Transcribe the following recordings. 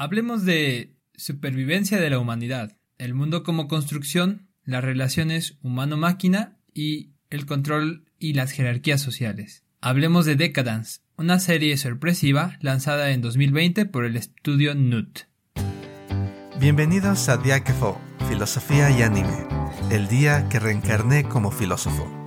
Hablemos de supervivencia de la humanidad, el mundo como construcción, las relaciones humano-máquina y el control y las jerarquías sociales. Hablemos de Decadence, una serie sorpresiva lanzada en 2020 por el estudio NUT. Bienvenidos a Diáquefo, Filosofía y Anime, el día que reencarné como filósofo.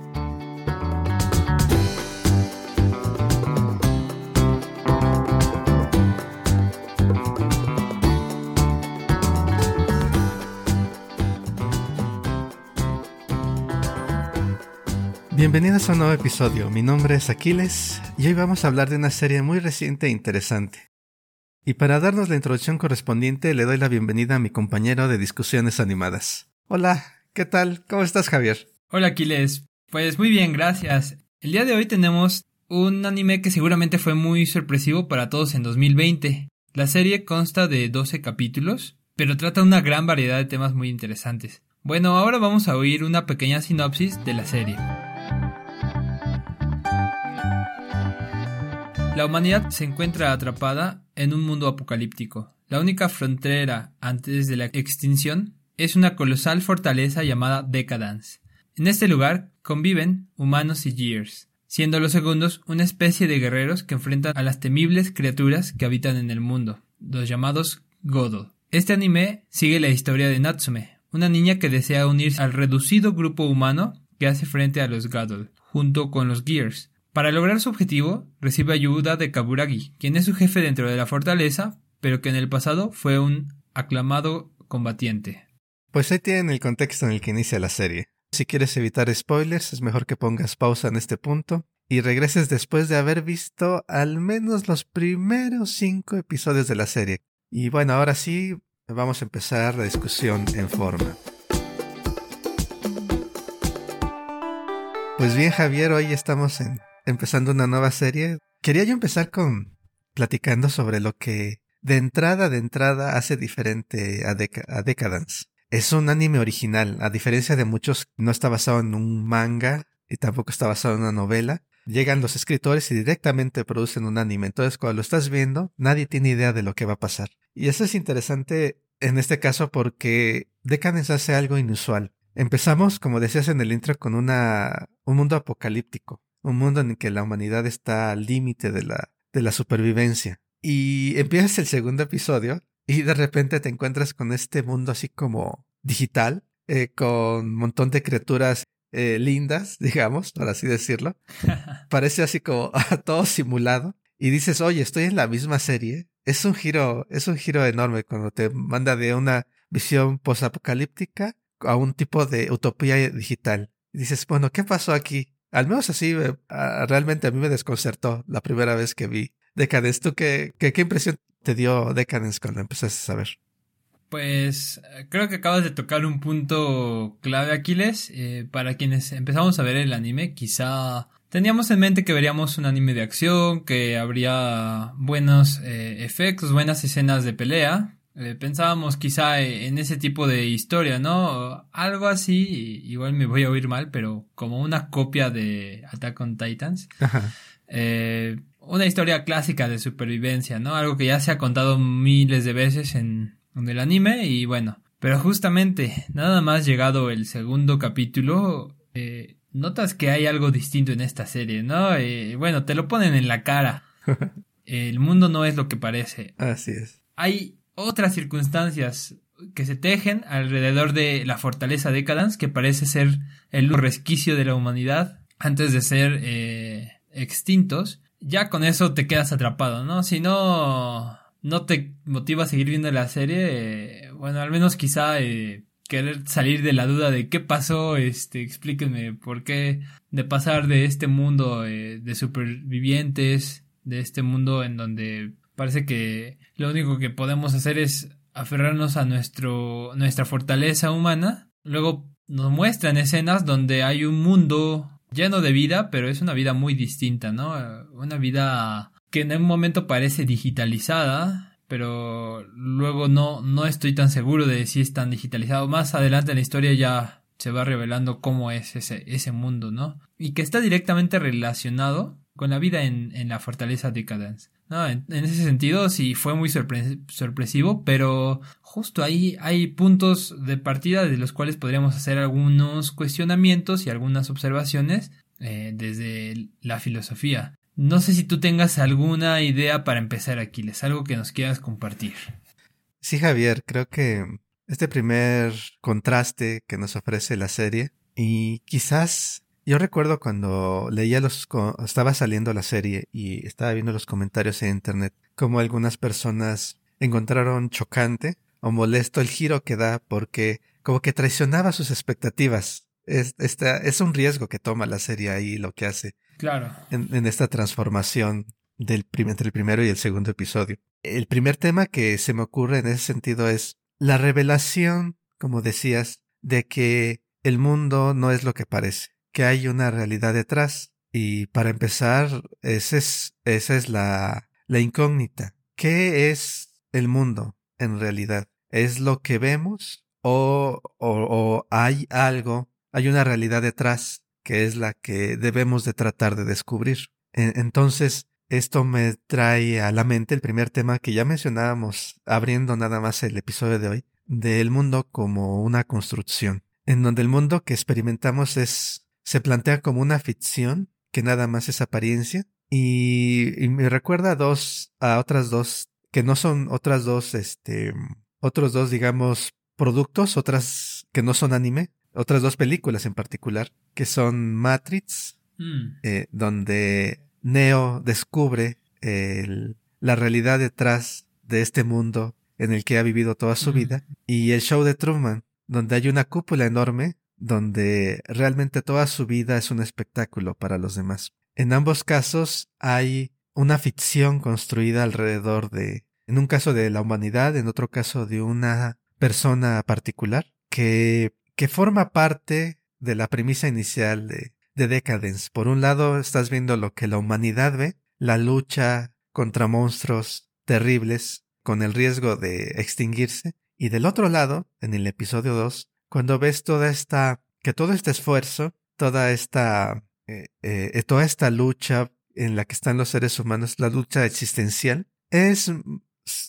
Bienvenidos a un nuevo episodio. Mi nombre es Aquiles y hoy vamos a hablar de una serie muy reciente e interesante. Y para darnos la introducción correspondiente le doy la bienvenida a mi compañero de discusiones animadas. Hola, ¿qué tal? ¿Cómo estás Javier? Hola Aquiles, pues muy bien, gracias. El día de hoy tenemos un anime que seguramente fue muy sorpresivo para todos en 2020. La serie consta de 12 capítulos, pero trata una gran variedad de temas muy interesantes. Bueno, ahora vamos a oír una pequeña sinopsis de la serie. La humanidad se encuentra atrapada en un mundo apocalíptico. La única frontera antes de la extinción es una colosal fortaleza llamada Decadence. En este lugar conviven humanos y Gears, siendo los segundos una especie de guerreros que enfrentan a las temibles criaturas que habitan en el mundo, los llamados Godol. Este anime sigue la historia de Natsume, una niña que desea unirse al reducido grupo humano que hace frente a los Godol, junto con los Gears, para lograr su objetivo, recibe ayuda de Kaburagi, quien es su jefe dentro de la fortaleza, pero que en el pasado fue un aclamado combatiente. Pues ahí tienen el contexto en el que inicia la serie. Si quieres evitar spoilers, es mejor que pongas pausa en este punto y regreses después de haber visto al menos los primeros cinco episodios de la serie. Y bueno, ahora sí, vamos a empezar la discusión en forma. Pues bien, Javier, hoy estamos en empezando una nueva serie, quería yo empezar con platicando sobre lo que de entrada, de entrada hace diferente a, Decadence. Es un anime original, a diferencia de muchos, no está basado en un manga y tampoco está basado en una novela. Llegan los escritores y directamente producen un anime. Entonces, cuando lo estás viendo, nadie tiene idea de lo que va a pasar. Y eso es interesante en este caso porque Decadence hace algo inusual. Empezamos, como decías en el intro, con una, un mundo apocalíptico un mundo en el que la humanidad está al límite de la, de la supervivencia. Y empiezas el segundo episodio y de repente te encuentras con este mundo así como digital, eh, con un montón de criaturas eh, lindas, digamos, por así decirlo. Parece así como todo simulado. Y dices, oye, estoy en la misma serie. Es un giro, es un giro enorme cuando te manda de una visión posapocalíptica a un tipo de utopía digital. Y dices, bueno, ¿qué pasó aquí? Al menos así, eh, realmente a mí me desconcertó la primera vez que vi Decadence. ¿Tú qué, qué, impresión te dio Decadence cuando empezaste a saber? Pues eh, creo que acabas de tocar un punto clave, Aquiles. Eh, para quienes empezamos a ver el anime, quizá teníamos en mente que veríamos un anime de acción, que habría buenos efectos, buenas escenas de pelea, eh, pensábamos quizá e, en ese tipo de historia, ¿no? Algo así, igual me voy a oír mal, pero como una copia de Attack on Titans. Eh, una historia clásica de supervivencia, ¿no? Algo que ya se ha contado miles de veces en, el anime y bueno. Pero justamente, nada más llegado el segundo capítulo, eh, notas que hay algo distinto en esta serie, ¿no? bueno, te lo ponen en la cara. el mundo no es lo que parece. Así es. Hay otras circunstancias que se tejen alrededor de la fortaleza Decadence, que parece ser el resquicio de la humanidad antes de ser eh, extintos, ya con eso te quedas atrapado, ¿no? Si no, no te motiva a seguir viendo la serie, eh, bueno, al menos quizá eh, querer salir de la duda de qué pasó, este, explíquenme por qué de pasar de este mundo de supervivientes, de este mundo en donde Parece que lo único que podemos hacer es aferrarnos a nuestro, nuestra fortaleza humana. Luego nos muestran escenas donde hay un mundo lleno de vida, pero es una vida muy distinta, ¿no? Una vida que en un momento parece digitalizada, pero luego no, no estoy tan seguro de si es tan digitalizado. Más adelante en la historia ya se va revelando cómo es ese, ese mundo, ¿no? Y que está directamente relacionado con la vida en, en la fortaleza Decadence. En, ese sentido sí fue muy sorpresivo, pero justo ahí hay puntos de partida de los cuales podríamos hacer algunos cuestionamientos y algunas observaciones eh, desde la filosofía. No sé si tú tengas alguna idea para empezar, Aquiles, algo que nos quieras compartir. Sí, Javier, creo que este primer contraste que nos ofrece la serie y quizás yo recuerdo cuando leía los, estaba saliendo la serie y estaba viendo los comentarios en internet, como algunas personas encontraron chocante o molesto el giro que da porque como que traicionaba sus expectativas. Es, es un riesgo que toma la serie ahí lo que hace. Claro. En, esta transformación del entre el primero y el segundo episodio. El primer tema que se me ocurre en ese sentido es la revelación, como decías, de que el mundo no es lo que parece que hay una realidad detrás. Y para empezar, esa es, esa es la, la incógnita. ¿Qué es el mundo en realidad? ¿Es lo que vemos o, o, hay algo, hay una realidad detrás que es la que debemos de tratar de descubrir? Entonces, esto me trae a la mente el primer tema que ya mencionábamos abriendo nada más el episodio de hoy, del mundo como una construcción, en donde el mundo que experimentamos es se plantea como una ficción que nada más es apariencia y, me recuerda a dos, a otras dos que no son otras dos, este, otros dos, digamos, productos, otras que no son anime, otras dos películas en particular, que son Matrix, mm. eh, donde Neo descubre la realidad detrás de este mundo en el que ha vivido toda su vida, y el show de Truman, donde hay una cúpula enorme donde realmente toda su vida es un espectáculo para los demás. En ambos casos hay una ficción construida alrededor de, en un caso de la humanidad, en otro caso de una persona particular, que, que forma parte de la premisa inicial de, de Decadence. Por un lado, estás viendo lo que la humanidad ve, la lucha contra monstruos terribles, con el riesgo de extinguirse, y del otro lado, en el episodio 2, cuando ves toda esta, que todo este esfuerzo, toda esta, eh, eh, toda esta lucha en la que están los seres humanos, la lucha existencial, es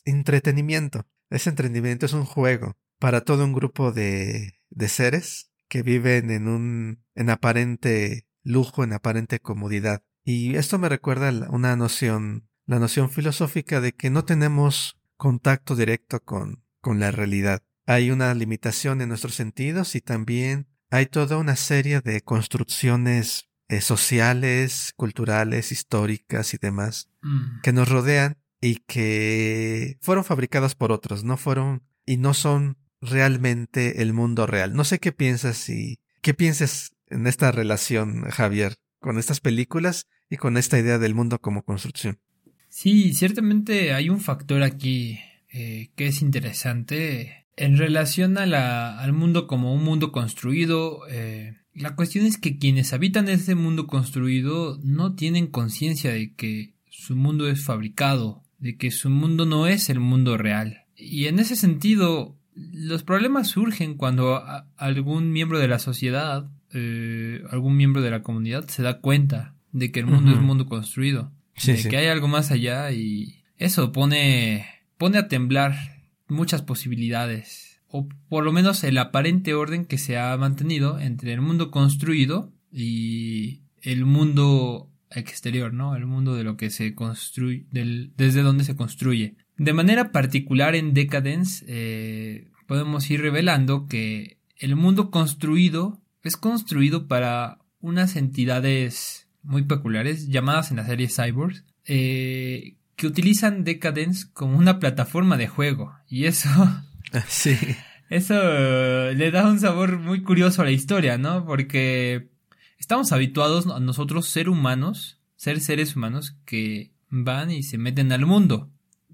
entretenimiento. Es entretenimiento, es un juego para todo un grupo de, de seres que viven en un, en aparente lujo, en aparente comodidad. Y esto me recuerda una noción, la noción filosófica de que no tenemos contacto directo con, con la realidad hay una limitación en nuestros sentidos y también hay toda una serie de construcciones eh, sociales, culturales, históricas y demás mm. que nos rodean y que fueron fabricadas por otros, no fueron y no son realmente el mundo real. No sé qué piensas y qué piensas en esta relación, Javier, con estas películas y con esta idea del mundo como construcción. Sí, ciertamente hay un factor aquí eh, que es interesante en relación a la, al mundo como un mundo construido, eh, la cuestión es que quienes habitan ese mundo construido no tienen conciencia de que su mundo es fabricado, de que su mundo no es el mundo real. Y en ese sentido, los problemas surgen cuando algún miembro de la sociedad, eh, algún miembro de la comunidad se da cuenta de que el mundo es un mundo construido, de que hay algo más allá y eso pone, pone a temblar muchas posibilidades, o por lo menos el aparente orden que se ha mantenido entre el mundo construido y el mundo exterior, ¿no? El mundo de lo que se construye, desde donde se construye. De manera particular en Decadence eh, podemos ir revelando que el mundo construido es construido para unas entidades muy peculiares llamadas en la serie Cyborgs eh, que utilizan Decadence como una plataforma de juego. Y eso. Sí. Eso le da un sabor muy curioso a la historia, ¿no? Porque estamos habituados a nosotros, ser humanos, ser seres humanos, que van y se meten al mundo.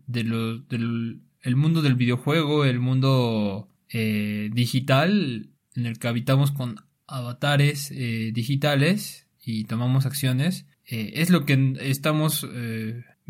De del el mundo del videojuego, el mundo eh, digital, en el que habitamos con avatares eh, digitales y tomamos acciones. Eh, es lo que estamos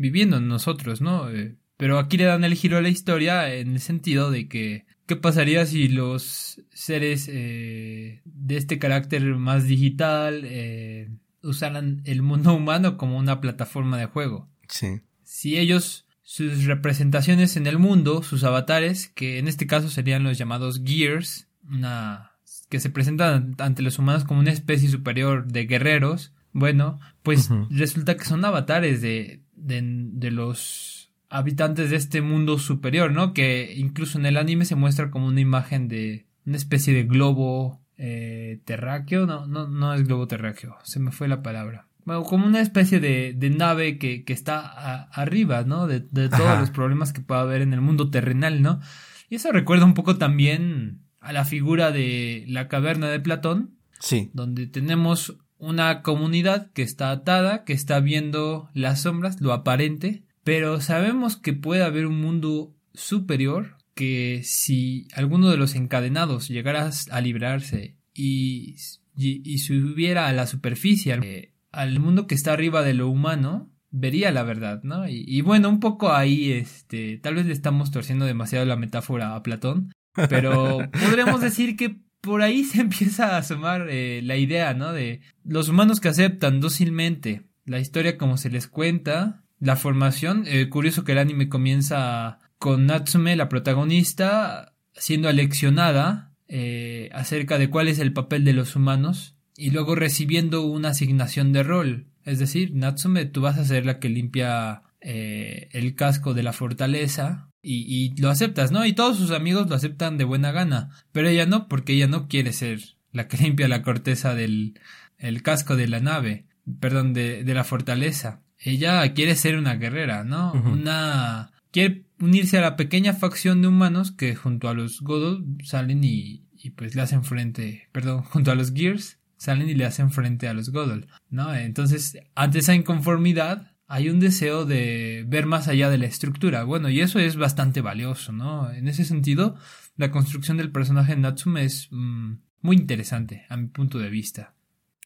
viviendo nosotros, ¿no? Eh, pero aquí le dan el giro a la historia en el sentido de que ¿qué pasaría si los seres eh, de este carácter más digital eh, usaran el mundo humano como una plataforma de juego? Sí. si ellos, sus representaciones en el mundo, sus avatares, que en este caso serían los llamados Gears, una que se presentan ante los humanos como una especie superior de guerreros, bueno, pues resulta que son avatares de, de, los habitantes de este mundo superior, ¿no? Que incluso en el anime se muestra como una imagen de una especie de globo eh, terráqueo, no, no, no es globo terráqueo, se me fue la palabra. Bueno, como una especie de, de nave que, que está arriba, ¿no? De, de todos los problemas que pueda haber en el mundo terrenal, ¿no? Y eso recuerda un poco también a la figura de la caverna de Platón. Sí. Donde tenemos una comunidad que está atada, que está viendo las sombras, lo aparente, pero sabemos que puede haber un mundo superior que si alguno de los encadenados llegara a librarse y, y, subiera a la superficie, al mundo que está arriba de lo humano, vería la verdad, ¿no? Y, y, bueno, un poco ahí, este, tal vez le estamos torciendo demasiado la metáfora a Platón, pero podríamos decir que por ahí se empieza a asomar eh, la idea, ¿no? De los humanos que aceptan dócilmente la historia como se les cuenta, la formación. Eh, curioso que el anime comienza con Natsume, la protagonista, siendo aleccionada eh, acerca de cuál es el papel de los humanos y luego recibiendo una asignación de rol. Es decir, Natsume, tú vas a ser la que limpia el casco de la fortaleza y, lo aceptas, ¿no? Y todos sus amigos lo aceptan de buena gana, pero ella no, porque ella no quiere ser la que limpia la corteza del el casco de la nave, perdón, de, de la fortaleza. Ella quiere ser una guerrera, ¿no? Una... quiere unirse a la pequeña facción de humanos que junto a los Godol salen y, y pues le hacen frente, perdón, junto a los Gears salen y le hacen frente a los Godol, ¿no? Entonces, ante esa inconformidad, hay un deseo de ver más allá de la estructura. Bueno, y eso es bastante valioso, ¿no? En ese sentido, la construcción del personaje de Natsume es mm, muy interesante, a mi punto de vista.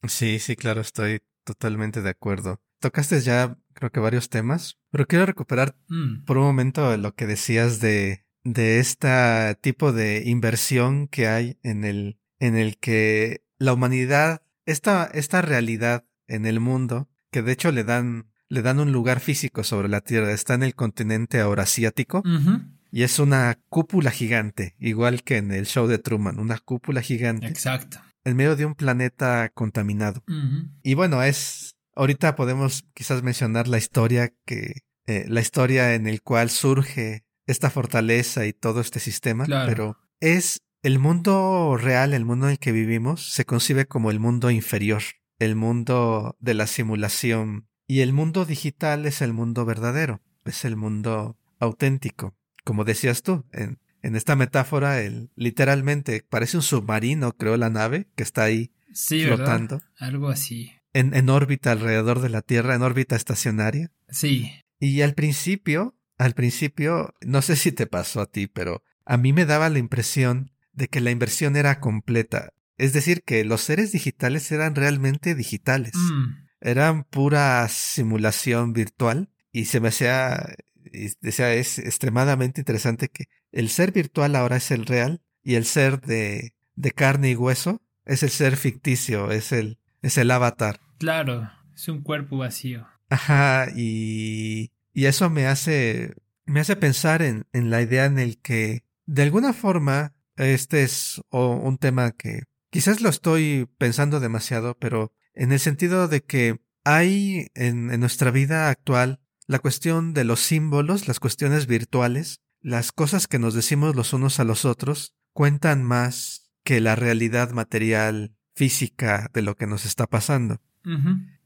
Sí, sí, claro, estoy totalmente de acuerdo. Tocaste ya, creo que varios temas, pero quiero recuperar mm. por un momento lo que decías de, de este tipo de inversión que hay en el, en el que la humanidad, esta, esta realidad en el mundo, que de hecho le dan le dan un lugar físico sobre la Tierra. Está en el continente eurasiático. Y es una cúpula gigante, igual que en el show de Truman, una cúpula gigante. Exacto. En medio de un planeta contaminado. Y bueno, es. Ahorita podemos quizás mencionar la historia que. Eh, la historia en el cual surge esta fortaleza y todo este sistema. Pero es el mundo real, el mundo en el que vivimos, se concibe como el mundo inferior, el mundo de la simulación y el mundo digital es el mundo verdadero, es el mundo auténtico. Como decías tú, en, en esta metáfora, el, literalmente parece un submarino, creo, la nave que está ahí flotando. Algo así. En, en órbita alrededor de la Tierra, en órbita estacionaria. Sí. Y al principio, al principio, no sé si te pasó a ti, pero a mí me daba la impresión de que la inversión era completa. Es decir, que los seres digitales eran realmente digitales. Mm eran pura simulación virtual y se me hacía, decía, es extremadamente interesante que el ser virtual ahora es el real y el ser de, de carne y hueso es el ser ficticio, es el, es el avatar. Claro, es un cuerpo vacío. Ajá, y, y eso me hace, me hace pensar en, en la idea en el que, de alguna forma, este es un tema que quizás lo estoy pensando demasiado, pero en el sentido de que hay en, nuestra vida actual la cuestión de los símbolos, las cuestiones virtuales, las cosas que nos decimos los unos a los otros, cuentan más que la realidad material física de lo que nos está pasando.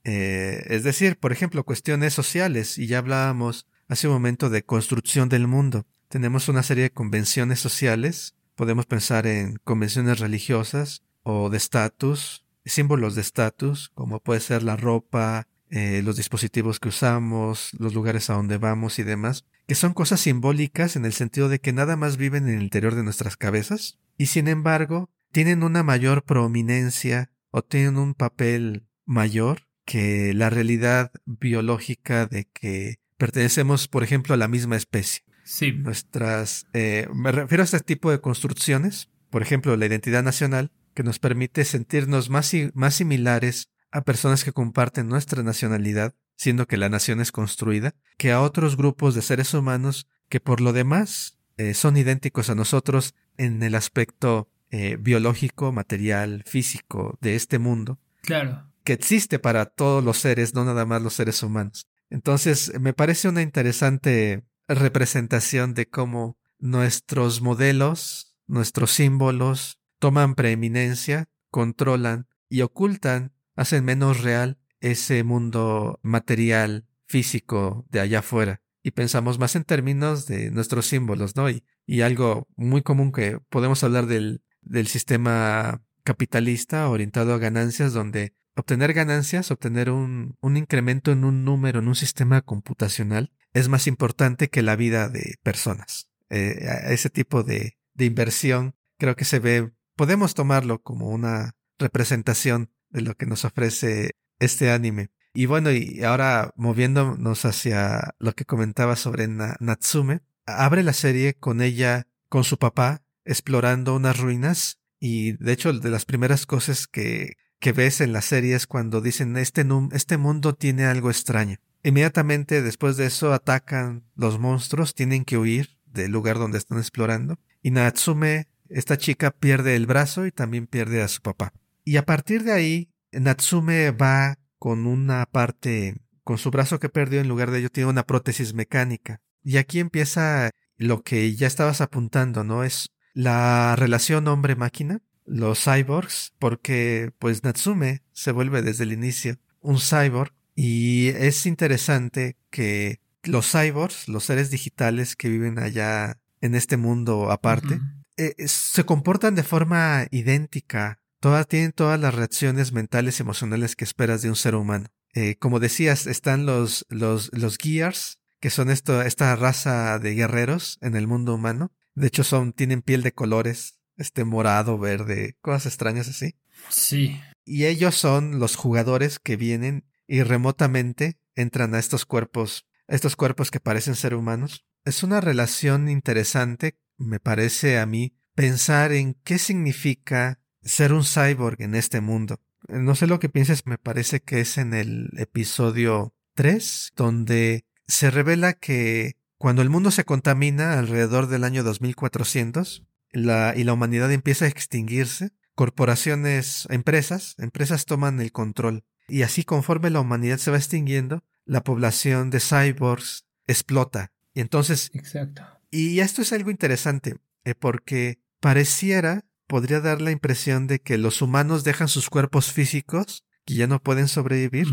Eh, es decir, por ejemplo, cuestiones sociales, y ya hablábamos hace un momento de construcción del mundo. Tenemos una serie de convenciones sociales, podemos pensar en convenciones religiosas o de estatus, símbolos de estatus, como puede ser la ropa, eh, los dispositivos que usamos, los lugares a donde vamos y demás, que son cosas simbólicas en el sentido de que nada más viven en el interior de nuestras cabezas, y sin embargo tienen una mayor prominencia o tienen un papel mayor que la realidad biológica de que pertenecemos, por ejemplo, a la misma especie. Sí. Nuestras, eh, me refiero a este tipo de construcciones, por ejemplo, la identidad nacional, que nos permite sentirnos más, más similares a personas que comparten nuestra nacionalidad siendo que la nación es construida, que a otros grupos de seres humanos que por lo demás eh, son idénticos a nosotros en el aspecto eh, biológico, material, físico de este mundo. Claro. Que existe para todos los seres, no nada más los seres humanos. Entonces, me parece una interesante representación de cómo nuestros modelos, nuestros símbolos, toman preeminencia, controlan y ocultan, hacen menos real ese mundo material, físico de allá afuera. Y pensamos más en términos de nuestros símbolos, ¿no? Y, y algo muy común que podemos hablar del, sistema capitalista orientado a ganancias, donde obtener ganancias, obtener un, incremento en un número, en un sistema computacional, es más importante que la vida de personas. Eh, ese tipo de inversión creo que se ve, podemos tomarlo como una representación de lo que nos ofrece este anime. Y bueno, y ahora moviéndonos hacia lo que comentaba sobre Natsume, abre la serie con ella, con su papá, explorando unas ruinas y de hecho de las primeras cosas que, que ves en la serie es cuando dicen este, este mundo tiene algo extraño. Inmediatamente después de eso atacan los monstruos, tienen que huir del lugar donde están explorando y Natsume, esta chica pierde el brazo y también pierde a su papá. Y a partir de ahí, Natsume va con una parte, con su brazo que perdió, en lugar de ello tiene una prótesis mecánica. Y aquí empieza lo que ya estabas apuntando, ¿no? Es la relación hombre-máquina, los cyborgs, porque pues Natsume se vuelve desde el inicio un cyborg y es interesante que los cyborgs, los seres digitales que viven allá en este mundo aparte, eh, se comportan de forma idéntica Todas tienen todas las reacciones mentales y emocionales que esperas de un ser humano. Eh, como decías, están los, los, los Gears, que son esto, esta raza de guerreros en el mundo humano. De hecho, son, tienen piel de colores, este morado, verde, cosas extrañas así. Sí. Y ellos son los jugadores que vienen y remotamente entran a estos cuerpos, estos cuerpos que parecen ser humanos. Es una relación interesante, me parece a mí, pensar en qué significa ser un cyborg en este mundo. No sé lo que pienses, me parece que es en el episodio 3, donde se revela que cuando el mundo se contamina alrededor del año 2400 la, y la humanidad empieza a extinguirse, corporaciones, empresas, empresas toman el control. Y así conforme la humanidad se va extinguiendo, la población de cyborgs explota. Y entonces... Exacto. Y esto es algo interesante, eh, porque pareciera podría dar la impresión de que los humanos dejan sus cuerpos físicos, que ya no pueden sobrevivir,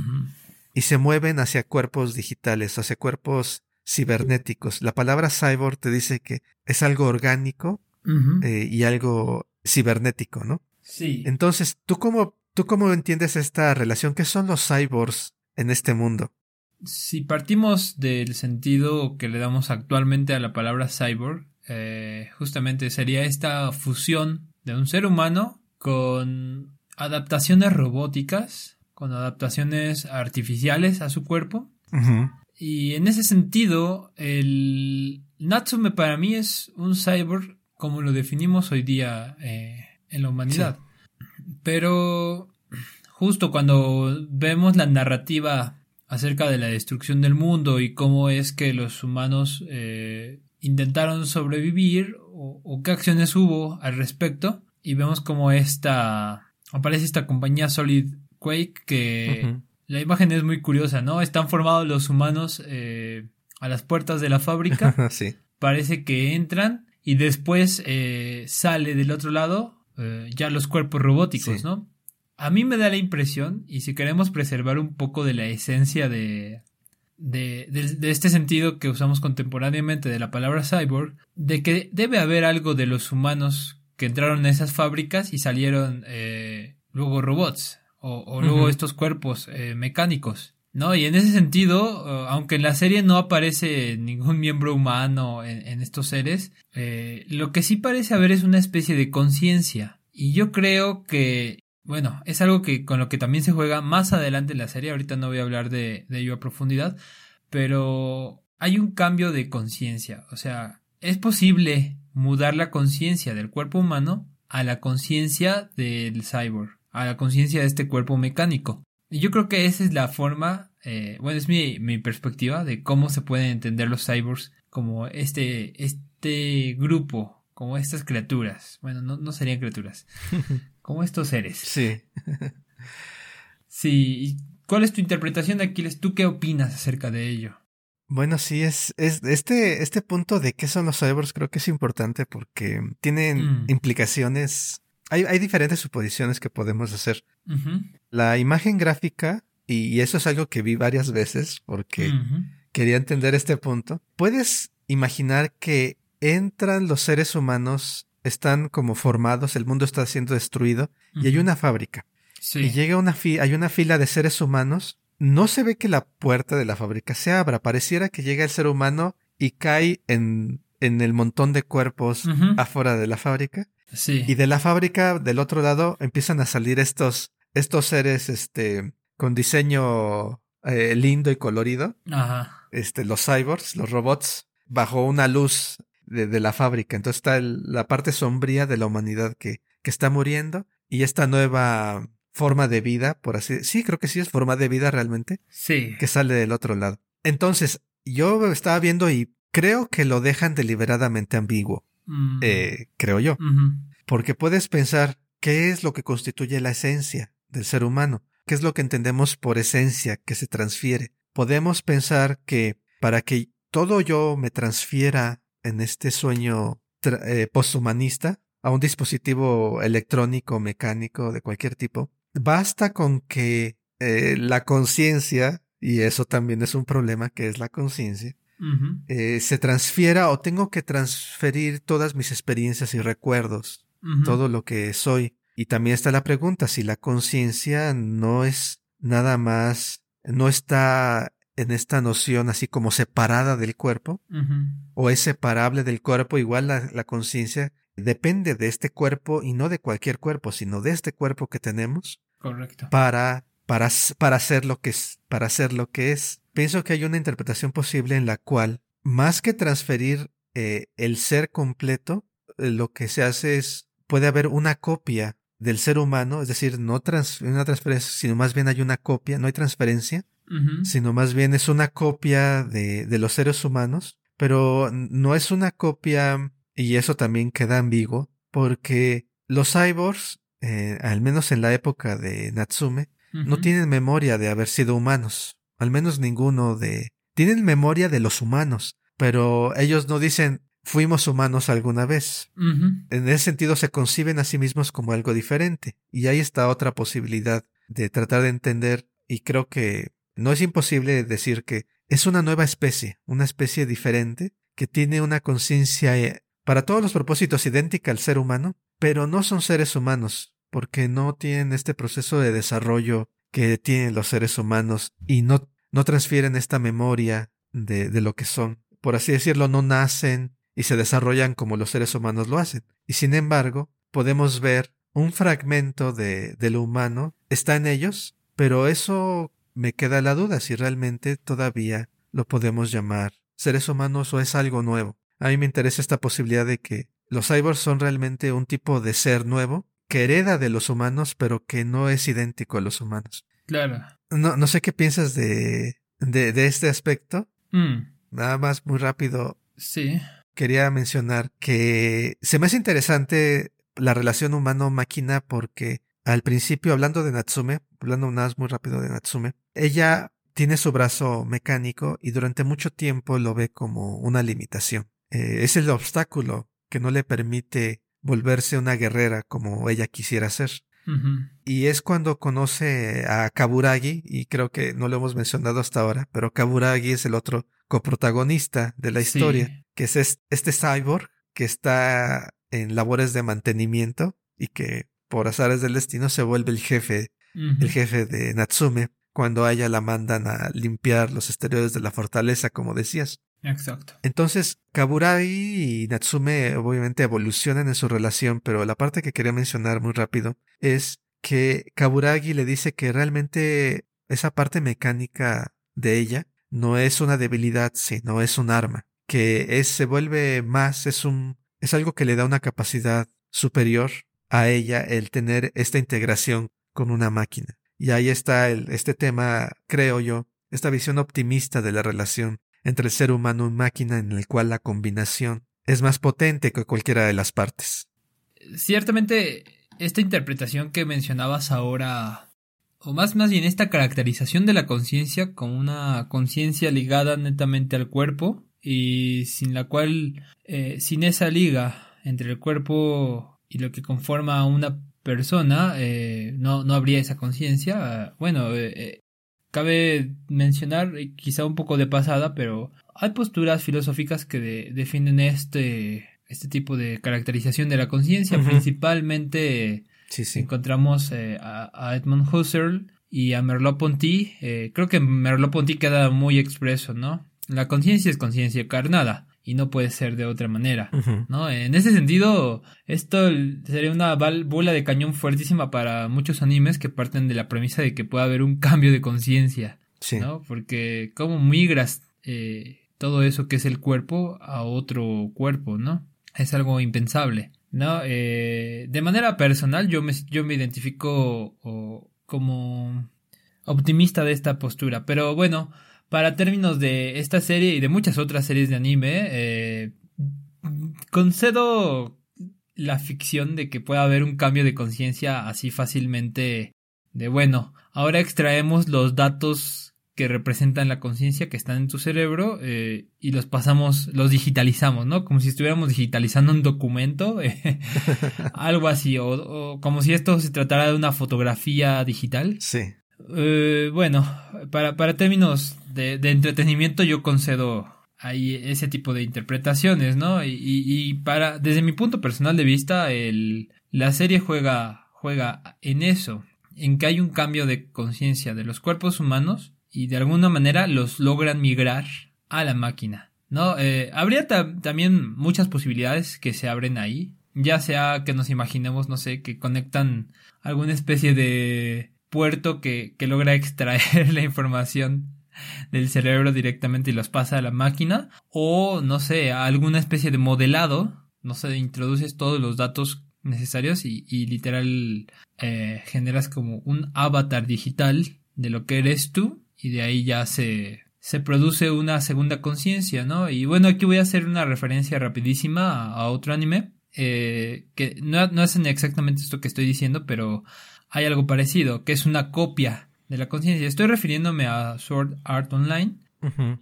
y se mueven hacia cuerpos digitales, hacia cuerpos cibernéticos. La palabra cyborg te dice que es algo orgánico eh, y algo cibernético, ¿no? Sí. Entonces, ¿tú cómo, ¿tú cómo entiendes esta relación? ¿Qué son los cyborgs en este mundo? Si partimos del sentido que le damos actualmente a la palabra cyborg, eh, justamente sería esta fusión de un ser humano con adaptaciones robóticas, con adaptaciones artificiales a su cuerpo. Y en ese sentido, el Natsume para mí es un cyborg como lo definimos hoy día eh, en la humanidad. Pero justo cuando vemos la narrativa acerca de la destrucción del mundo y cómo es que los humanos eh, intentaron sobrevivir o, qué acciones hubo al respecto. Y vemos como esta aparece esta compañía Solid Quake que la imagen es muy curiosa, ¿no? Están formados los humanos eh, a las puertas de la fábrica. sí. Parece que entran y después eh, sale del otro lado ya los cuerpos robóticos, ¿no? A mí me da la impresión, y si queremos preservar un poco de la esencia de, de, de, este sentido que usamos contemporáneamente de la palabra cyborg, de que debe haber algo de los humanos que entraron en esas fábricas y salieron eh, luego robots o, luego estos cuerpos eh, mecánicos. ¿No? Y en ese sentido, eh, aunque en la serie no aparece ningún miembro humano en, estos seres, lo que sí parece haber es una especie de conciencia. Y yo creo que bueno, es algo que con lo que también se juega más adelante en la serie. Ahorita no voy a hablar de, ello a profundidad, pero hay un cambio de conciencia. O sea, es posible mudar la conciencia del cuerpo humano a la conciencia del cyborg, a la conciencia de este cuerpo mecánico. Y yo creo que esa es la forma eh, bueno, es mi, mi perspectiva de cómo se pueden entender los cyborgs como este, este grupo, como estas criaturas. Bueno, no, no serían criaturas, como estos seres. Sí. sí, ¿y ¿cuál es tu interpretación de Aquiles? ¿Tú qué opinas acerca de ello? Bueno, sí, es, es este, este punto de qué son los cyborgs creo que es importante porque tienen Mm. implicaciones. Hay, hay diferentes suposiciones que podemos hacer. La imagen gráfica, y, eso es algo que vi varias veces porque quería entender este punto. Puedes imaginar que entran los seres humanos, están como formados, el mundo está siendo destruido y hay una fábrica. Sí. Y llega una fi- hay una fila de seres humanos. No se ve que la puerta de la fábrica se abra. Pareciera que llega el ser humano y cae en, en el montón de cuerpos afuera de la fábrica. Sí. Y de la fábrica, del otro lado, empiezan a salir estos, estos seres, este, con diseño eh, lindo y colorido. Ajá. Este, los cyborgs, los robots, bajo una luz de, de la fábrica. Entonces está el- la parte sombría de la humanidad que, que está muriendo. Y esta nueva forma de vida, por así sí, creo que sí es forma de vida realmente, Sí. que sale del otro lado. Entonces, yo estaba viendo y creo que lo dejan deliberadamente ambiguo, Mm. eh, creo yo. Porque puedes pensar qué es lo que constituye la esencia del ser humano, qué es lo que entendemos por esencia que se transfiere. Podemos pensar que para que todo yo me transfiera en este sueño eh, posthumanista a un dispositivo electrónico, mecánico, de cualquier tipo, basta con que eh, la conciencia, y eso también es un problema, que es la conciencia, eh, se transfiera o tengo que transferir todas mis experiencias y recuerdos todo lo que soy. Y también está la pregunta si la conciencia no es nada más, no está en esta noción así como separada del cuerpo, o es separable del cuerpo, igual la, la conciencia depende de este cuerpo y no de cualquier cuerpo, sino de este cuerpo que tenemos Correcto. para, para, para ser lo que es, para lo que es. Pienso que hay una interpretación posible en la cual, más que transferir eh, el ser completo, eh, lo que se hace es, puede haber una copia del ser humano, es decir, no trans- una transferencia, sino más bien hay una copia, no hay transferencia, Sino más bien es una copia de, de los seres humanos, pero no es una copia, y eso también queda ambiguo, porque los cyborgs, eh, al menos en la época de Natsume, no tienen memoria de haber sido humanos, al menos ninguno de... Tienen memoria de los humanos, pero ellos no dicen fuimos humanos alguna vez. En ese sentido se conciben a sí mismos como algo diferente. Y ahí está otra posibilidad de tratar de entender, y creo que no es imposible decir que es una nueva especie, una especie diferente, que tiene una conciencia eh, para todos los propósitos idéntica al ser humano, pero no son seres humanos, porque no tienen este proceso de desarrollo que tienen los seres humanos y no, no transfieren esta memoria de, de lo que son. Por así decirlo, no nacen y se desarrollan como los seres humanos lo hacen. Y sin embargo, podemos ver un fragmento de, de lo humano está en ellos, pero eso me queda la duda si realmente todavía lo podemos llamar seres humanos o es algo nuevo. A mí me interesa esta posibilidad de que los cyborgs son realmente un tipo de ser nuevo que hereda de los humanos, pero que no es idéntico a los humanos. Claro. No, no sé qué piensas de, de, de este aspecto. Mm. Nada más muy rápido Sí. quería mencionar que se me hace interesante la relación humano-máquina porque al principio, hablando de Natsume, hablando nada más muy rápido de Natsume, ella tiene su brazo mecánico y durante mucho tiempo lo ve como una limitación. Eh, es el obstáculo que no le permite volverse una guerrera como ella quisiera ser. Y es cuando conoce a Kaburagi, y creo que no lo hemos mencionado hasta ahora, pero Kaburagi es el otro coprotagonista de la Sí. historia, que es es- este cyborg que está en labores de mantenimiento y que por azares del destino se vuelve el jefe, el jefe de Natsume, cuando a ella la mandan a limpiar los exteriores de la fortaleza, como decías. Exacto. Entonces, Kaburagi y Natsume obviamente evolucionan en su relación, pero la parte que quería mencionar muy rápido es que Kaburagi le dice que realmente esa parte mecánica de ella no es una debilidad, sino es un arma, que es, se vuelve más, es un, es algo que le da una capacidad superior a ella el tener esta integración con una máquina. Y ahí está el, este tema, creo yo, esta visión optimista de la relación entre el ser humano y máquina en el cual la combinación es más potente que cualquiera de las partes. Ciertamente, esta interpretación que mencionabas ahora, o más, más bien esta caracterización de la conciencia como una conciencia ligada netamente al cuerpo y sin la cual, eh, sin esa liga entre el cuerpo y lo que conforma a una persona, eh, no, no habría esa conciencia. Bueno, eh, cabe mencionar, quizá un poco de pasada, pero hay posturas filosóficas que defienden este, este tipo de caracterización de la conciencia. Principalmente encontramos eh, a, Edmund Husserl y a Merleau-Ponty. Eh, creo que Merleau-Ponty queda muy expreso, ¿no? La conciencia es conciencia encarnada y no puede ser de otra manera, ¿no? En ese sentido, esto sería una bola de cañón fuertísima para muchos animes que parten de la premisa de que puede haber un cambio de conciencia, ¿no? Porque cómo migras eh, todo eso que es el cuerpo a otro cuerpo, ¿no? Es algo impensable, ¿no? Eh, de manera personal yo me, yo me identifico como optimista de esta postura, pero bueno, para términos de esta serie y de muchas otras series de anime, eh, concedo la ficción de que pueda haber un cambio de conciencia así fácilmente de bueno, ahora extraemos los datos que representan la conciencia que están en tu cerebro eh, y los pasamos, los digitalizamos, ¿no? Como si estuviéramos digitalizando un documento, eh, algo así, o, como si esto se tratara de una fotografía digital. Sí. Eh, bueno, para, para términos de, entretenimiento yo concedo ahí ese tipo de interpretaciones, ¿no? Y, y, para, desde mi punto personal de vista, el, la serie juega, juega en eso, en que hay un cambio de conciencia de los cuerpos humanos y de alguna manera los logran migrar a la máquina. ¿no? Eh, habría también muchas posibilidades que se abren ahí, ya sea que nos imaginemos, no sé, que conectan alguna especie de puerto que, que logra extraer la información del cerebro directamente y los pasa a la máquina, o no sé, alguna especie de modelado, no sé, introduces todos los datos necesarios y, literal eh, generas como un avatar digital de lo que eres tú y de ahí ya se, se produce una segunda conciencia, ¿no? Y bueno, aquí voy a hacer una referencia rapidísima a, otro anime, eh, que no, no exactamente esto que estoy diciendo, pero hay algo parecido, que es una copia de la conciencia. Estoy refiriéndome a Sword Art Online.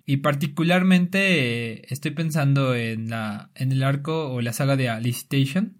Y particularmente eh, estoy pensando en la en el arco o la saga de Alicitation.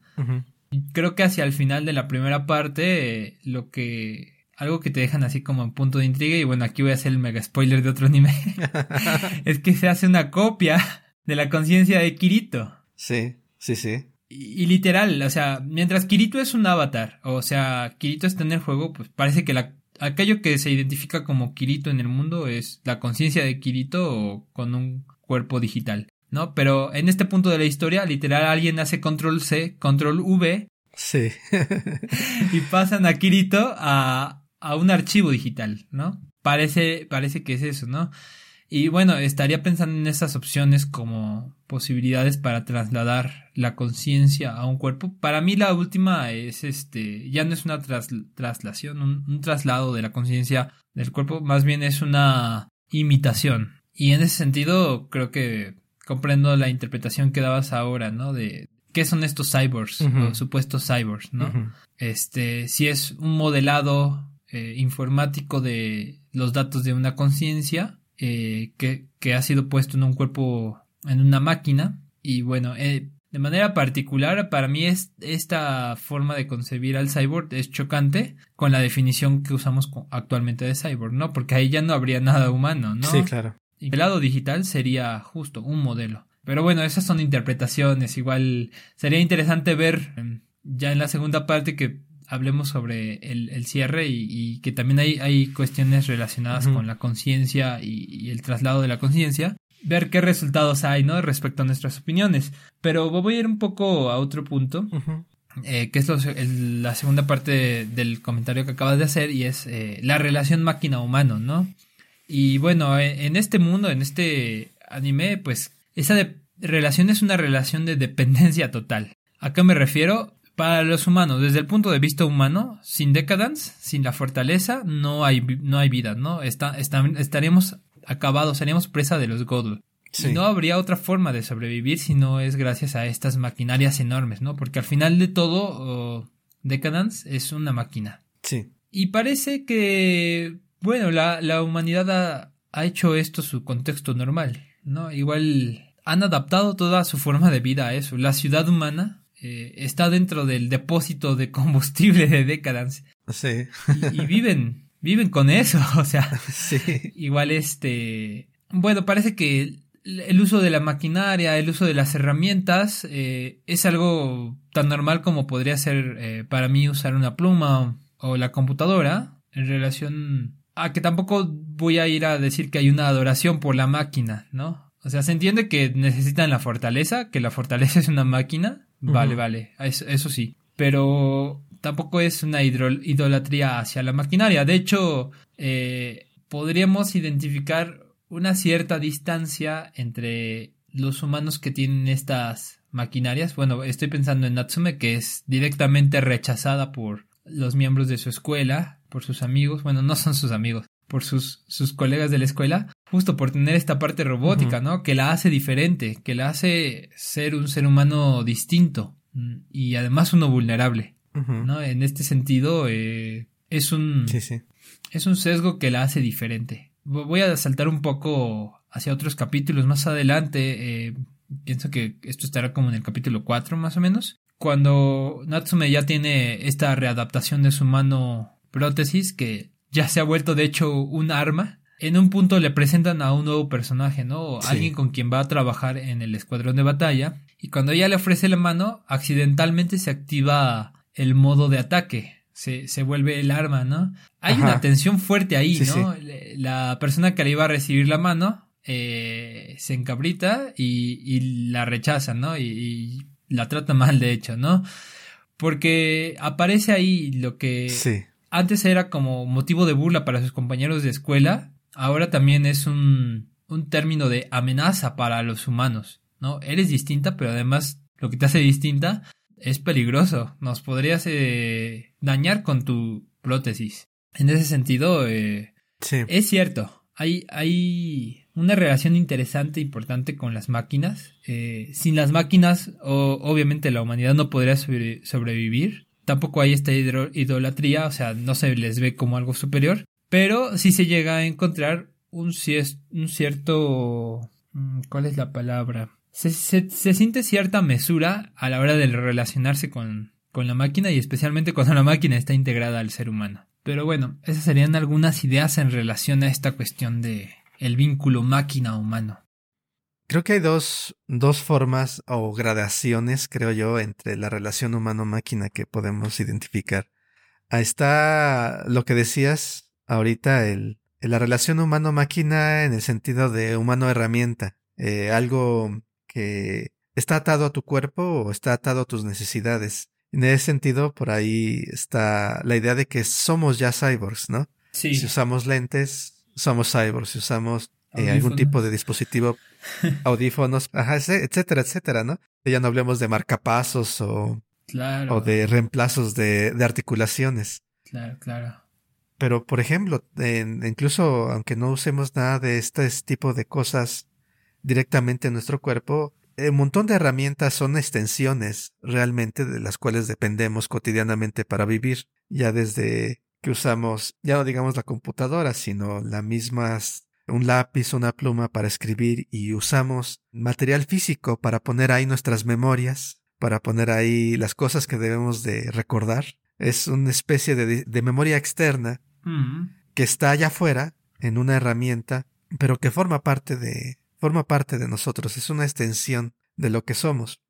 Creo que hacia el final de la primera parte eh, lo que algo que te dejan así como en punto de intriga, y bueno, aquí voy a hacer el mega spoiler de otro anime, es que se hace una copia de la conciencia de Kirito. Sí, sí, sí. Y, literal, o sea, mientras Kirito es un avatar, o sea, Kirito está en el juego, pues parece que la, aquello que se identifica como Kirito en el mundo es la conciencia de Kirito con un cuerpo digital, ¿no? Pero en este punto de la historia, literal, alguien hace control C, control V. Sí. y pasan a Kirito a, a un archivo digital, ¿no? Parece, parece que es eso, ¿no? Y bueno, estaría pensando en esas opciones como posibilidades para trasladar la conciencia a un cuerpo. Para mí la última es este, ya no es una traslación, un, traslado de la conciencia del cuerpo, más bien es una imitación. Y en ese sentido creo que comprendo la interpretación que dabas ahora, ¿no? De qué son estos cyborgs, o supuestos cyborgs, ¿no? Este, si es un modelado eh, informático de los datos de una conciencia eh, que, que, ha sido puesto en un cuerpo, en una máquina. Y bueno, eh, de manera particular, para mí es, esta forma de concebir al cyborg es chocante con la definición que usamos actualmente de cyborg, ¿no? Porque ahí ya no habría nada humano, ¿no? Sí, claro. Y el lado digital sería justo un modelo. Pero bueno, esas son interpretaciones. Igual sería interesante ver em, ya en la segunda parte que hablemos sobre el, cierre y, que también hay, hay cuestiones relacionadas con la conciencia y, el traslado de la conciencia, ver qué resultados hay, ¿no? Respecto a nuestras opiniones. Pero voy a ir un poco a otro punto, eh, que es la segunda parte del comentario que acabas de hacer y es eh, la relación máquina-humano, ¿no? Y bueno, e, en este mundo, en este anime, pues esa relación es una relación de dependencia total. ¿A qué me refiero? Para los humanos, desde el punto de vista humano, sin Decadence, sin la fortaleza, no hay, no hay vida, ¿no? Está, estaríamos acabados, seríamos presa de los Godul. No habría otra forma de sobrevivir si no es gracias a estas maquinarias enormes, ¿no? Porque al final de todo, Decadence es una máquina. Sí. Y parece que, bueno, la, la humanidad ha, ha hecho esto su contexto normal, ¿no? Igual han adaptado toda su forma de vida a eso. La ciudad humana eh, está dentro del depósito de combustible de Decadence. Sí. Y, viven, viven con eso, o sea. Sí. Igual este. Bueno, parece que el uso de la maquinaria, el uso de las herramientas, eh, es algo tan normal como podría ser eh, para mí usar una pluma o la computadora en relación a que tampoco voy a ir a decir que hay una adoración por la máquina, ¿no? O sea, se entiende que necesitan la fortaleza, que la fortaleza es una máquina, Vale, vale, eso, sí. Pero tampoco es una idolatría hacia la maquinaria. De hecho, eh, podríamos identificar una cierta distancia entre los humanos que tienen estas maquinarias. Bueno, estoy pensando en Natsume, que es directamente rechazada por los miembros de su escuela, por sus amigos. Bueno, no son sus amigos, por sus, sus colegas de la escuela, justo por tener esta parte robótica, ¿no? Que la hace diferente, que la hace ser un ser humano distinto mm, y además uno vulnerable, ¿no? En este sentido, eh, es un... Es un sesgo que la hace diferente. Voy a saltar un poco hacia otros capítulos más adelante. Eh, pienso que esto estará como en el capítulo 4 más o menos. Cuando Natsume ya tiene esta readaptación de su mano prótesis que ya se ha vuelto de hecho un arma en un punto le presentan a un nuevo personaje, ¿no? Alguien con quien va a trabajar en el escuadrón de batalla. Y cuando ella le ofrece la mano, accidentalmente se activa el modo de ataque. Se, se vuelve el arma, ¿no? Hay una tensión fuerte ahí, ¿no? La persona que le iba a recibir la mano eh, se encabrita y, y, la rechaza, ¿no? Y, y, la trata mal, de hecho, ¿no? Porque aparece ahí lo que antes era como motivo de burla para sus compañeros de escuela ahora también es un, un término de amenaza para los humanos, ¿no? Eres distinta, pero además lo que te hace distinta es peligroso. Nos podrías eh, dañar con tu prótesis. En ese sentido, eh, es cierto. Hay, hay una relación interesante, importante con las máquinas. Eh, sin las máquinas, obviamente la humanidad no podría sobrevivir. Tampoco hay esta idolatría, o sea, no se les ve como algo superior. Pero sí se llega a encontrar un, cierto... Mm, ¿Cuál es la palabra? Se, se, siente cierta mesura a la hora de relacionarse con, con la máquina y especialmente cuando la máquina está integrada al ser humano. Pero bueno, esas serían algunas ideas en relación a esta cuestión de el vínculo máquina-humano. Creo que hay dos, dos formas o gradaciones, creo yo, entre la relación humano-máquina que podemos identificar. Ahí está lo que decías ahorita el, la relación humano-máquina en el sentido de humano-herramienta. Eh, algo que está atado a tu cuerpo o está atado a tus necesidades. En ese sentido, por ahí está la idea de que somos ya cyborgs, ¿no? Sí. Si usamos lentes, somos cyborgs. Si usamos eh, algún tipo de dispositivo, audífonos, ajá, etcétera, etcétera, ¿no? Ya no hablemos de marcapasos o, claro. o de reemplazos de, de articulaciones. Claro, claro. Pero, por ejemplo, incluso aunque no usemos nada de este tipo de cosas directamente en nuestro cuerpo, un montón de herramientas son extensiones realmente de las cuales dependemos cotidianamente para vivir, ya desde que usamos, ya no digamos la computadora, sino la misma un lápiz, una pluma para escribir y usamos material físico para poner ahí nuestras memorias, para poner ahí las cosas que debemos de recordar. Es una especie de, de memoria externa que está allá afuera en una herramienta, pero que forma parte de forma parte de nosotros, es una extensión de lo que somos.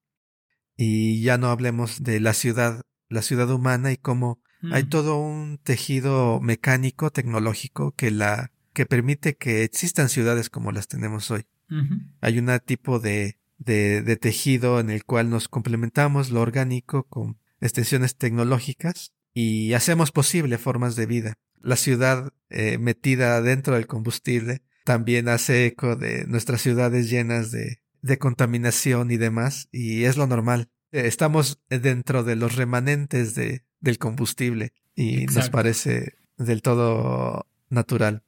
Y ya no hablemos de la ciudad, la ciudad humana y cómo hay todo un tejido mecánico, tecnológico que la que permite que existan ciudades como las tenemos hoy. Hay un tipo de, de, de tejido en el cual nos complementamos lo orgánico con extensiones tecnológicas y hacemos posible formas de vida la ciudad eh, metida dentro del combustible también hace eco de nuestras ciudades llenas de, de contaminación y demás, y es lo normal. eh, estamos dentro de los remanentes de, del combustible y nos parece del todo natural.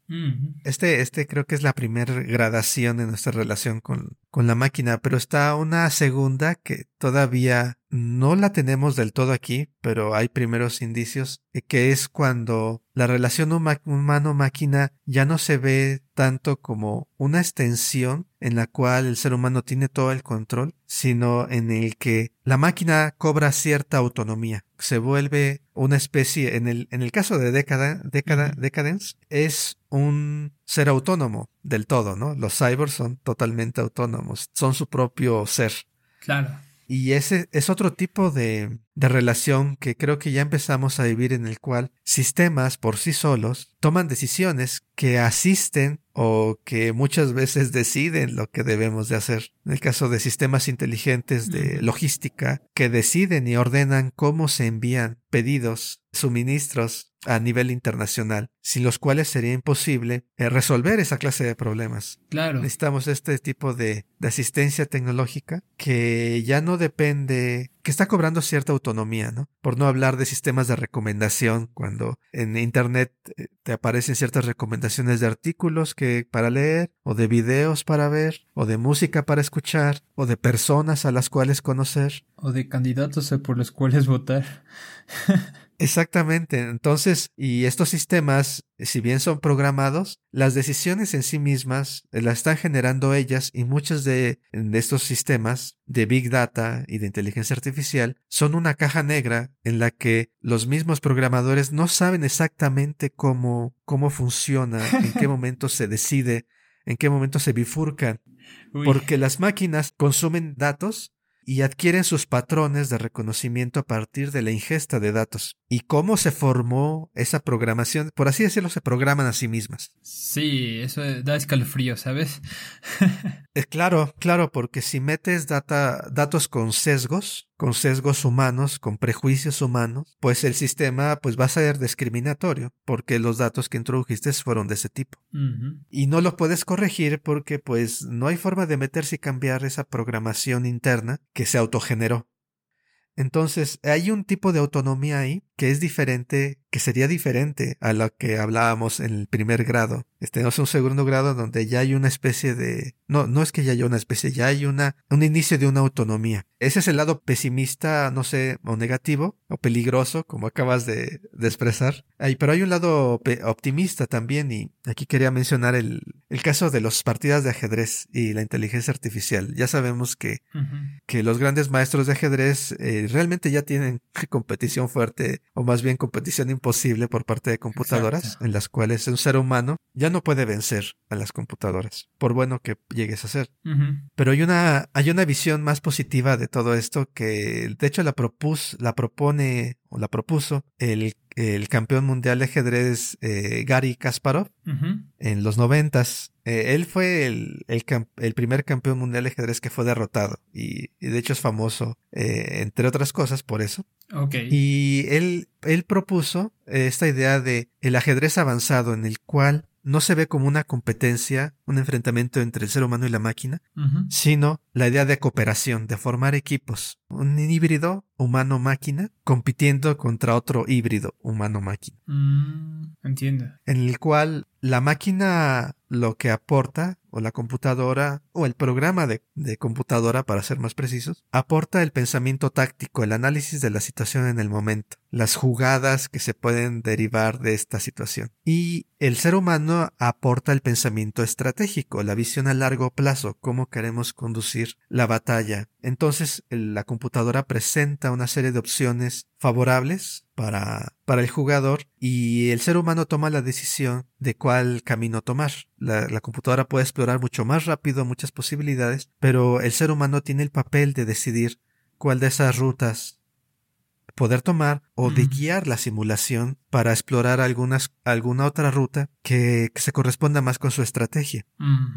Este, este creo que es la primera gradación de nuestra relación con, con la máquina, pero está una segunda que todavía no la tenemos del todo aquí, pero hay primeros indicios, eh, que es cuando la relación humano-máquina ya no se ve tanto como una extensión en la cual el ser humano tiene todo el control, sino en el que la máquina cobra cierta autonomía, se vuelve una especie, en el, en el caso de década, década, Decadence, es un ser autónomo del todo, ¿no? Los cyborgs son totalmente autónomos, son su propio ser. Claro. Y ese es otro tipo de, de, relación que creo que ya empezamos a vivir en el cual sistemas por sí solos toman decisiones que asisten o que muchas veces deciden lo que debemos de hacer. En el caso de sistemas inteligentes de logística que deciden y ordenan cómo se envían pedidos, suministros a nivel internacional, sin los cuales sería imposible eh, resolver esa clase de problemas. Claro. Necesitamos este tipo de, de, asistencia tecnológica que ya no depende, que está cobrando cierta autonomía, ¿no? Por no hablar de sistemas de recomendación, cuando en Internet eh, te aparecen ciertas recomendaciones de artículos que para leer, o de videos para ver, o de música para escuchar, o de personas a las cuales conocer. O de candidatos por los cuales votar. Exactamente. Entonces, y estos sistemas, si bien son programados, las decisiones en sí mismas las están generando ellas y muchos de, estos sistemas de Big Data y de inteligencia artificial son una caja negra en la que los mismos programadores no saben exactamente cómo, cómo funciona, en qué momento se decide, en qué momento se bifurcan. Porque las máquinas consumen datos y adquieren sus patrones de reconocimiento a partir de la ingesta de datos. ¿Y cómo se formó esa programación? Por así decirlo, se programan a sí mismas. Sí, eso da escalofrío, ¿sabes? es claro, claro, porque si metes data, datos con sesgos, con sesgos humanos, con prejuicios humanos, pues el sistema pues va a ser discriminatorio, porque los datos que introdujiste fueron de ese tipo. Y no lo puedes corregir porque pues no hay forma de meterse y cambiar esa programación interna que se autogeneró. Entonces, hay un tipo de autonomía ahí que es diferente, que sería diferente a lo que hablábamos en el primer grado. Tenemos un segundo grado donde ya hay una especie de, no, no es que ya haya una especie, ya hay una, un inicio de una autonomía. Ese es el lado pesimista, no sé, o negativo, o peligroso, como acabas de, de expresar. Pero hay un lado optimista también, y aquí quería mencionar el, el caso de las partidas de ajedrez y la inteligencia artificial. Ya sabemos que, que los grandes maestros de ajedrez eh, realmente ya tienen competición fuerte o más bien competición imposible por parte de computadoras, en las cuales un ser humano ya no puede vencer a las computadoras, por bueno que llegues a ser. Pero hay una, hay una visión más positiva de todo esto que, de hecho, la propus, la propone o la propuso el, el campeón mundial de ajedrez eh, Gary Kasparov en los noventas. Eh, él fue el, el, el, primer campeón mundial de ajedrez que fue derrotado y, de hecho es famoso, eh, entre otras cosas, por eso. Okay. Y él, él propuso esta idea de el ajedrez avanzado en el cual no se ve como una competencia, un enfrentamiento entre el ser humano y la máquina, sino la idea de cooperación, de formar equipos, un híbrido humano-máquina compitiendo contra otro híbrido humano-máquina. Mm, entiendo. En el cual la máquina lo que aporta, o la computadora, o el programa de, de, computadora, para ser más precisos, aporta el pensamiento táctico, el análisis de la situación en el momento, las jugadas que se pueden derivar de esta situación. Y el ser humano aporta el pensamiento estratégico, la visión a largo plazo, cómo queremos conducir la batalla. Entonces, la computadora presenta una serie de opciones favorables para, para el jugador y el ser humano toma la decisión de cuál camino tomar. La, la, computadora puede explorar mucho más rápido muchas posibilidades, pero el ser humano tiene el papel de decidir cuál de esas rutas poder tomar o de guiar la simulación para explorar algunas, alguna otra ruta que, se corresponda más con su estrategia.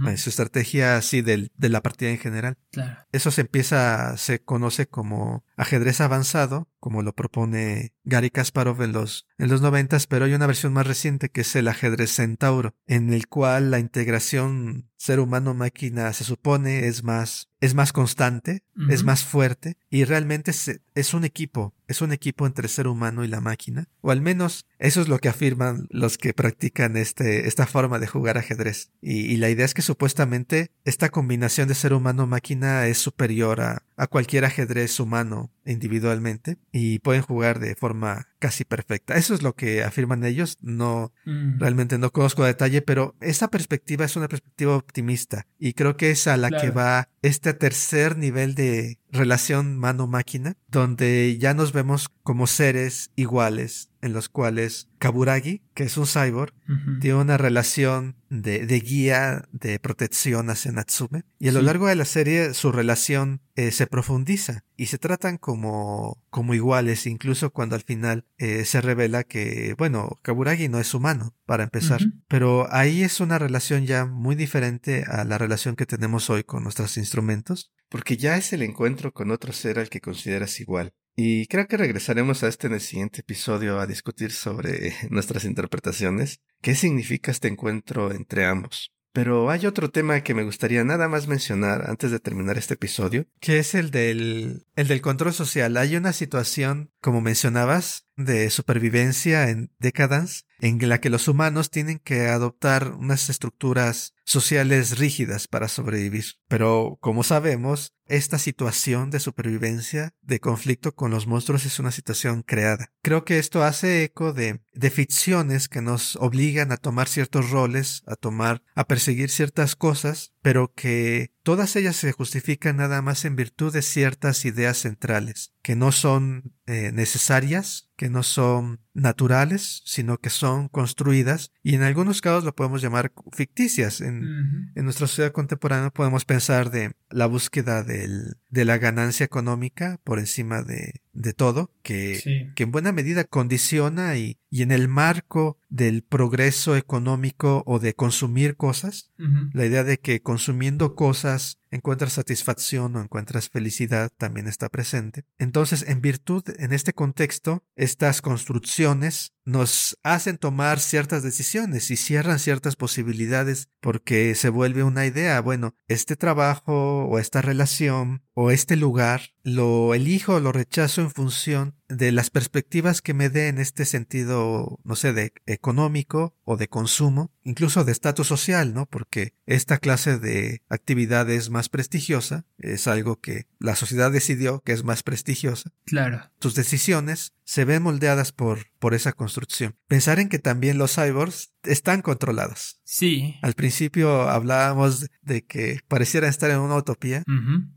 Eh, Su estrategia así del- de la partida en general. Claro. Eso se empieza, se conoce como ajedrez avanzado, como lo propone Gary Kasparov en los, en los noventas, pero hay una versión más reciente que es el ajedrez centauro, en el cual la integración ser humano-máquina se supone es más, es más constante, es más fuerte, y realmente se- es un equipo, es un equipo entre el ser humano y la máquina, o al menos eso es lo que afirman los que practican este, esta forma de jugar ajedrez. Y, y la idea es que supuestamente esta combinación de ser humano-máquina es superior a, a cualquier ajedrez humano individualmente y pueden jugar de forma casi perfecta. Eso es lo que afirman ellos. No, Mm, realmente no conozco a detalle, pero esa perspectiva es una perspectiva optimista y creo que es a la que va este tercer nivel de relación mano-máquina, donde ya nos vemos como seres iguales, en los cuales Kaburagi, que es un cyborg, tiene una relación de, de guía, de protección hacia Natsume. Y a lo Sí. largo de la serie su relación eh, se profundiza y se tratan como, como iguales, incluso cuando al final eh, se revela que, bueno, Kaburagi no es humano, para empezar. Pero ahí es una relación ya muy diferente a la relación que tenemos hoy con nuestros instrumentos, porque ya es el encuentro con otro ser al que consideras igual. Y creo que regresaremos a este en el siguiente episodio a discutir sobre nuestras interpretaciones. ¿Qué significa este encuentro entre ambos? Pero hay otro tema que me gustaría nada más mencionar antes de terminar este episodio, que es el del, el del control social. Hay una situación, como mencionabas, de supervivencia en Decadence, en la que los humanos tienen que adoptar unas estructuras sociales rígidas para sobrevivir. Pero, como sabemos, esta situación de supervivencia, de conflicto con los monstruos, es una situación creada. Creo que esto hace eco de, de ficciones que nos obligan a tomar ciertos roles, a tomar, a perseguir ciertas cosas, pero que todas ellas se justifican nada más en virtud de ciertas ideas centrales, que no son eh, necesarias, que no son naturales, sino que son construidas y en algunos casos lo podemos llamar ficticias. En, en nuestra sociedad contemporánea podemos pensar de la búsqueda del, de la ganancia económica por encima de, de todo, que, Sí. que en buena medida condiciona y, y en el marco del progreso económico o de consumir cosas, la idea de que consumiendo cosas encuentras satisfacción o encuentras felicidad también está presente. Entonces, en virtud, en este contexto, estas construcciones nos hacen tomar ciertas decisiones y cierran ciertas posibilidades porque se vuelve una idea, bueno, este trabajo o esta relación o este lugar lo elijo o lo rechazo en función de las perspectivas que me dé en este sentido, no sé, de económico o de consumo, incluso de estatus social, ¿no? Porque esta clase de actividad es más prestigiosa, es algo que la sociedad decidió que es más prestigiosa. Claro. Tus decisiones se ven moldeadas por, por esa construcción. Pensar en que también los cyborgs están controlados. Sí. Al principio hablábamos de que parecieran estar en una utopía,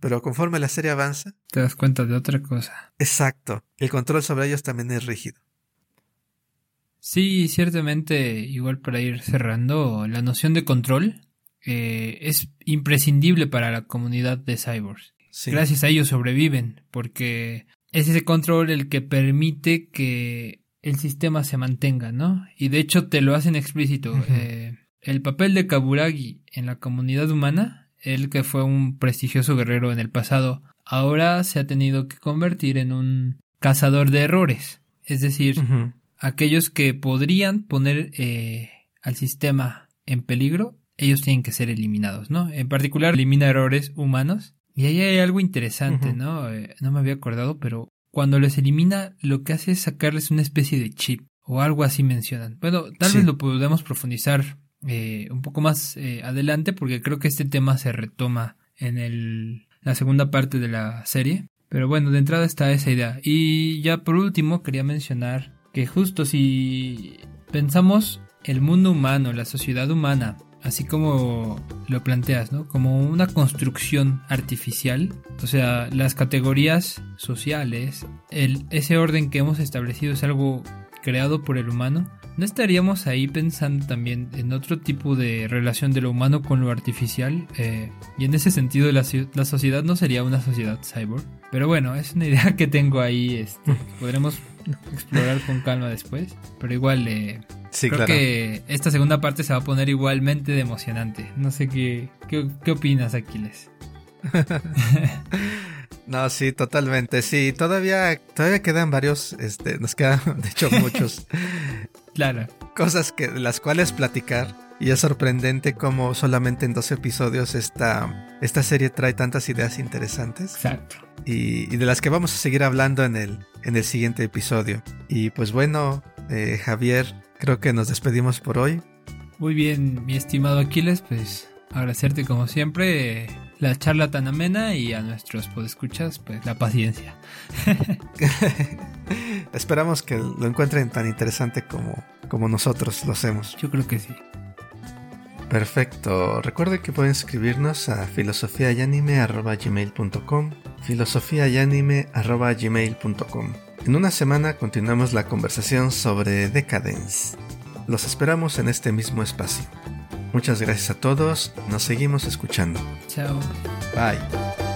pero conforme la serie avanza, Te das cuenta de otra cosa. exacto, el control sobre ellos también es rígido. Sí, ciertamente, igual para ir cerrando, la noción de control eh, es imprescindible para la comunidad de cyborgs. Sí. Gracias a ellos sobreviven, porque es ese control el que permite que el sistema se mantenga, ¿no? Y de hecho te lo hacen explícito. Eh, el papel de Kaburagi en la comunidad humana, él que fue un prestigioso guerrero en el pasado, ahora se ha tenido que convertir en un cazador de errores. Es decir, aquellos que podrían poner eh, al sistema en peligro, ellos tienen que ser eliminados, ¿no? En particular, elimina errores humanos. Y ahí hay algo interesante. ¿no? Eh, no me había acordado, pero cuando los elimina, lo que hace es sacarles una especie de chip o algo así mencionan. Bueno, tal Sí. vez lo podemos profundizar eh, un poco más eh, adelante porque creo que este tema se retoma en el, la segunda parte de la serie. Pero bueno, de entrada está esa idea. Y ya por último quería mencionar que justo si pensamos el mundo humano, la sociedad humana, así como lo planteas, ¿no? Como una construcción artificial, o sea, las categorías sociales, el, ese orden que hemos establecido es algo creado por el humano, ¿No estaríamos ahí pensando también en otro tipo de relación de lo humano con lo artificial? Eh, y en ese sentido la, la, sociedad no sería una sociedad cyborg. Pero bueno, es una idea que tengo ahí. Este, podremos explorar con calma después. Pero igual, eh, creo que esta segunda parte se va a poner igualmente de emocionante. No sé qué, qué, qué opinas, Aquiles. No, sí, totalmente. Sí, todavía, todavía quedan varios, este, nos quedan, de hecho, muchos. Claro. Cosas que, de las cuales platicar. Y es sorprendente cómo solamente en dos episodios esta, esta serie trae tantas ideas interesantes. Exacto. Y, de las que vamos a seguir hablando en el, en el siguiente episodio. Y pues bueno, eh, Javier, creo que nos despedimos por hoy. Muy bien, mi estimado Aquiles, pues agradecerte como siempre la charla tan amena y a nuestros podescuchas, pues la paciencia. Esperamos que lo encuentren tan interesante como, como nosotros lo hacemos. Yo creo que sí. Perfecto. Recuerde que pueden escribirnos a filosofiayanime.gmail.com filosofiayanime.gmail.com En una semana continuamos la conversación sobre Decadence. Los esperamos en este mismo espacio. Muchas gracias a todos. Nos seguimos escuchando. Chao. Bye.